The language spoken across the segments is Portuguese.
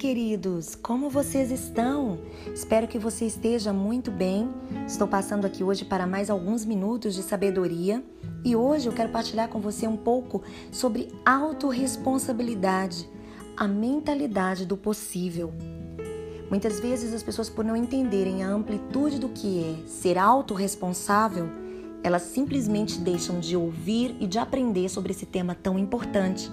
queridos! Como vocês estão? Espero que você esteja muito bem. Estou passando aqui hoje para mais alguns minutos de sabedoria e hoje eu quero partilhar com você um pouco sobre autorresponsabilidade, a mentalidade do possível. Muitas vezes as pessoas, por não entenderem a amplitude do que é ser autorresponsável, elas simplesmente deixam de ouvir e de aprender sobre esse tema tão importante.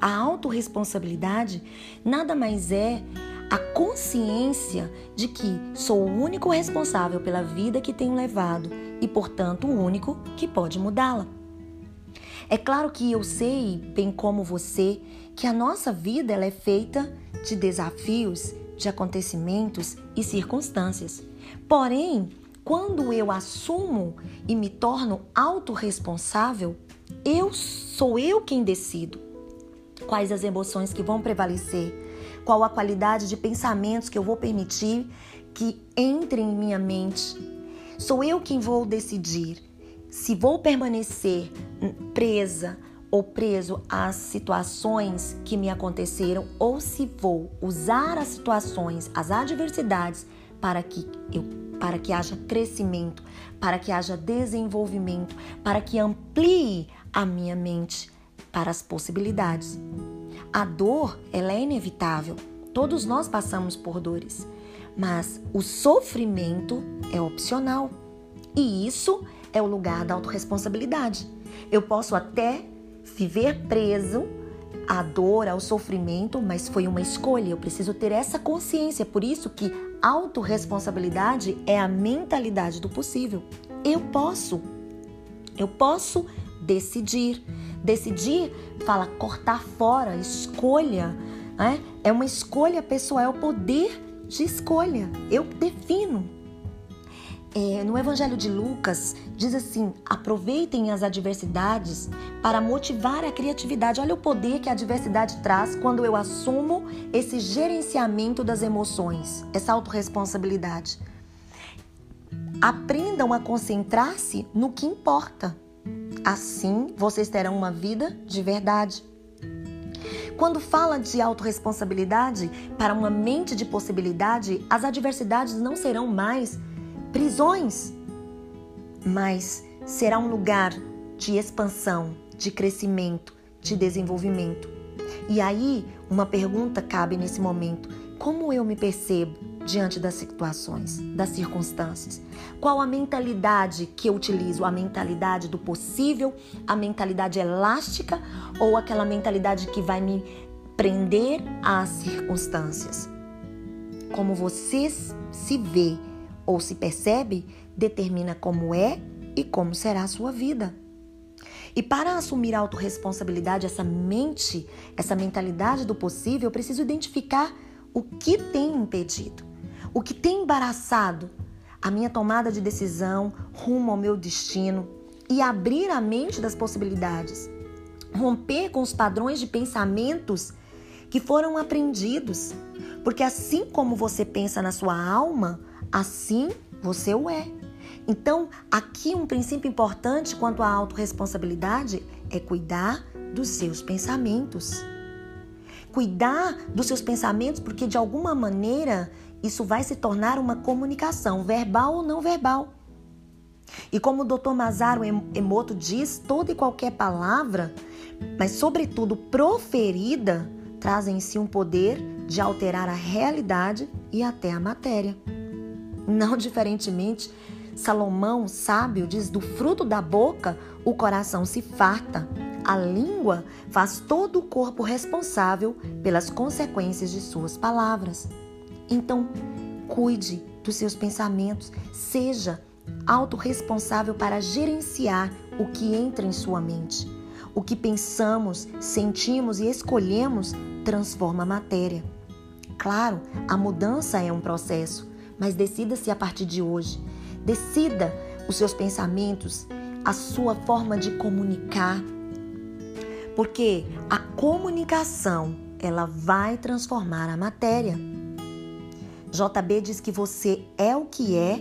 A autorresponsabilidade nada mais é a consciência de que sou o único responsável pela vida que tenho levado e, portanto, o único que pode mudá-la. É claro que eu sei, bem como você, que a nossa vida ela é feita de desafios, de acontecimentos e circunstâncias. Porém, quando eu assumo e me torno autorresponsável, eu sou eu quem decido quais as emoções que vão prevalecer, qual a qualidade de pensamentos que eu vou permitir que entrem em minha mente. Sou eu quem vou decidir se vou permanecer presa ou preso às situações que me aconteceram ou se vou usar as situações, as adversidades para que eu para que haja crescimento, para que haja desenvolvimento, para que amplie a minha mente para as possibilidades. A dor, ela é inevitável. Todos nós passamos por dores, mas o sofrimento é opcional. E isso é o lugar da autorresponsabilidade. Eu posso até viver preso à dor, ao sofrimento, mas foi uma escolha. Eu preciso ter essa consciência. Por isso que autorresponsabilidade é a mentalidade do possível. Eu posso. Eu posso decidir. Decidir fala cortar fora, escolha. Né? É uma escolha pessoal, é o poder de escolha. Eu defino. É, no Evangelho de Lucas, diz assim: aproveitem as adversidades para motivar a criatividade. Olha o poder que a adversidade traz quando eu assumo esse gerenciamento das emoções, essa autorresponsabilidade. Aprendam a concentrar-se no que importa. Assim, vocês terão uma vida de verdade. Quando fala de autorresponsabilidade para uma mente de possibilidade, as adversidades não serão mais prisões, mas será um lugar de expansão, de crescimento, de desenvolvimento. E aí, uma pergunta cabe nesse momento: como eu me percebo? Diante das situações, das circunstâncias? Qual a mentalidade que eu utilizo? A mentalidade do possível, a mentalidade elástica ou aquela mentalidade que vai me prender às circunstâncias? Como você se vê ou se percebe, determina como é e como será a sua vida. E para assumir a autorresponsabilidade, essa mente, essa mentalidade do possível, eu preciso identificar o que tem impedido. O que tem embaraçado a minha tomada de decisão rumo ao meu destino e abrir a mente das possibilidades. Romper com os padrões de pensamentos que foram aprendidos. Porque assim como você pensa na sua alma, assim você o é. Então, aqui um princípio importante quanto à autorresponsabilidade é cuidar dos seus pensamentos. Cuidar dos seus pensamentos, porque de alguma maneira isso vai se tornar uma comunicação, verbal ou não verbal. E como o Dr. Mazaro Emoto diz, toda e qualquer palavra, mas sobretudo proferida, traz em si um poder de alterar a realidade e até a matéria. Não diferentemente, Salomão, sábio, diz: do fruto da boca o coração se farta. A língua faz todo o corpo responsável pelas consequências de suas palavras. Então, cuide dos seus pensamentos, seja autorresponsável para gerenciar o que entra em sua mente. O que pensamos, sentimos e escolhemos transforma a matéria. Claro, a mudança é um processo, mas decida-se a partir de hoje. Decida os seus pensamentos, a sua forma de comunicar. Porque a comunicação, ela vai transformar a matéria. JB diz que você é o que é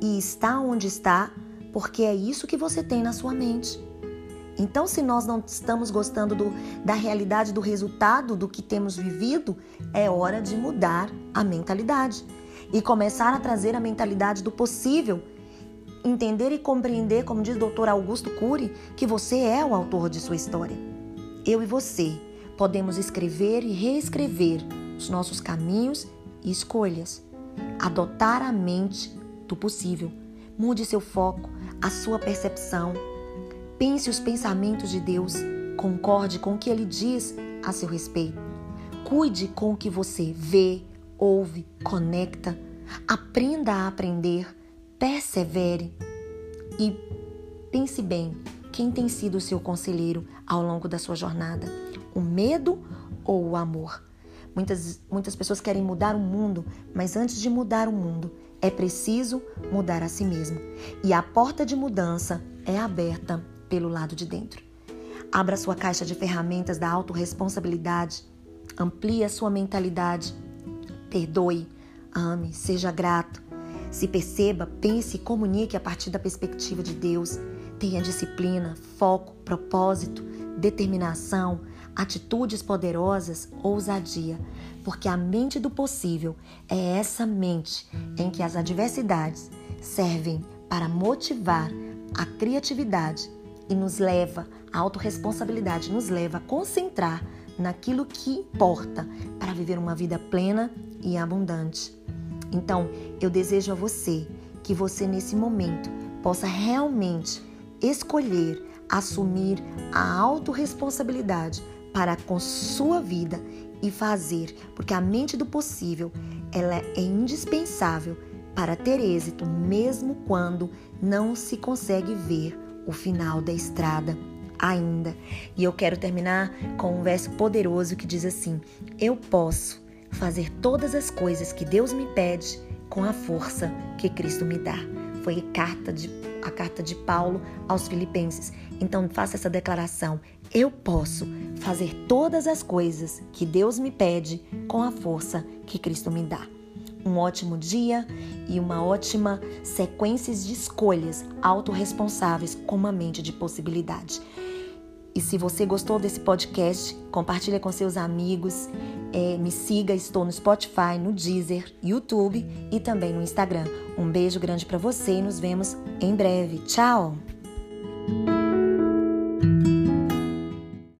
e está onde está porque é isso que você tem na sua mente. Então, se nós não estamos gostando do, da realidade do resultado do que temos vivido, é hora de mudar a mentalidade e começar a trazer a mentalidade do possível. Entender e compreender, como diz o Dr. Augusto Cury, que você é o autor de sua história. Eu e você podemos escrever e reescrever os nossos caminhos e escolhas. Adotar a mente do possível. Mude seu foco, a sua percepção. Pense os pensamentos de Deus. Concorde com o que ele diz a seu respeito. Cuide com o que você vê, ouve, conecta. Aprenda a aprender. Persevere. E pense bem: quem tem sido o seu conselheiro ao longo da sua jornada? O medo ou o amor? Muitas, muitas pessoas querem mudar o mundo, mas antes de mudar o mundo, é preciso mudar a si mesmo. E a porta de mudança é aberta pelo lado de dentro. Abra sua caixa de ferramentas da autorresponsabilidade. Amplie a sua mentalidade. Perdoe, ame, seja grato. Se perceba, pense e comunique a partir da perspectiva de Deus. Tenha disciplina, foco, propósito, determinação, atitudes poderosas, ousadia, porque a mente do possível é essa mente em que as adversidades servem para motivar a criatividade e nos leva, a autorresponsabilidade nos leva a concentrar naquilo que importa para viver uma vida plena e abundante. Então, eu desejo a você que você nesse momento possa realmente escolher assumir a autorresponsabilidade para com sua vida e fazer, porque a mente do possível ela é indispensável para ter êxito, mesmo quando não se consegue ver o final da estrada ainda. E eu quero terminar com um verso poderoso que diz assim: Eu posso fazer todas as coisas que Deus me pede com a força que Cristo me dá. Foi a carta de, a carta de Paulo aos Filipenses. Então faça essa declaração: eu posso fazer todas as coisas que Deus me pede com a força que Cristo me dá. Um ótimo dia e uma ótima sequência de escolhas autorresponsáveis com uma mente de possibilidade. E se você gostou desse podcast, compartilha com seus amigos, é, me siga, estou no Spotify, no Deezer, YouTube e também no Instagram. Um beijo grande para você e nos vemos em breve. Tchau!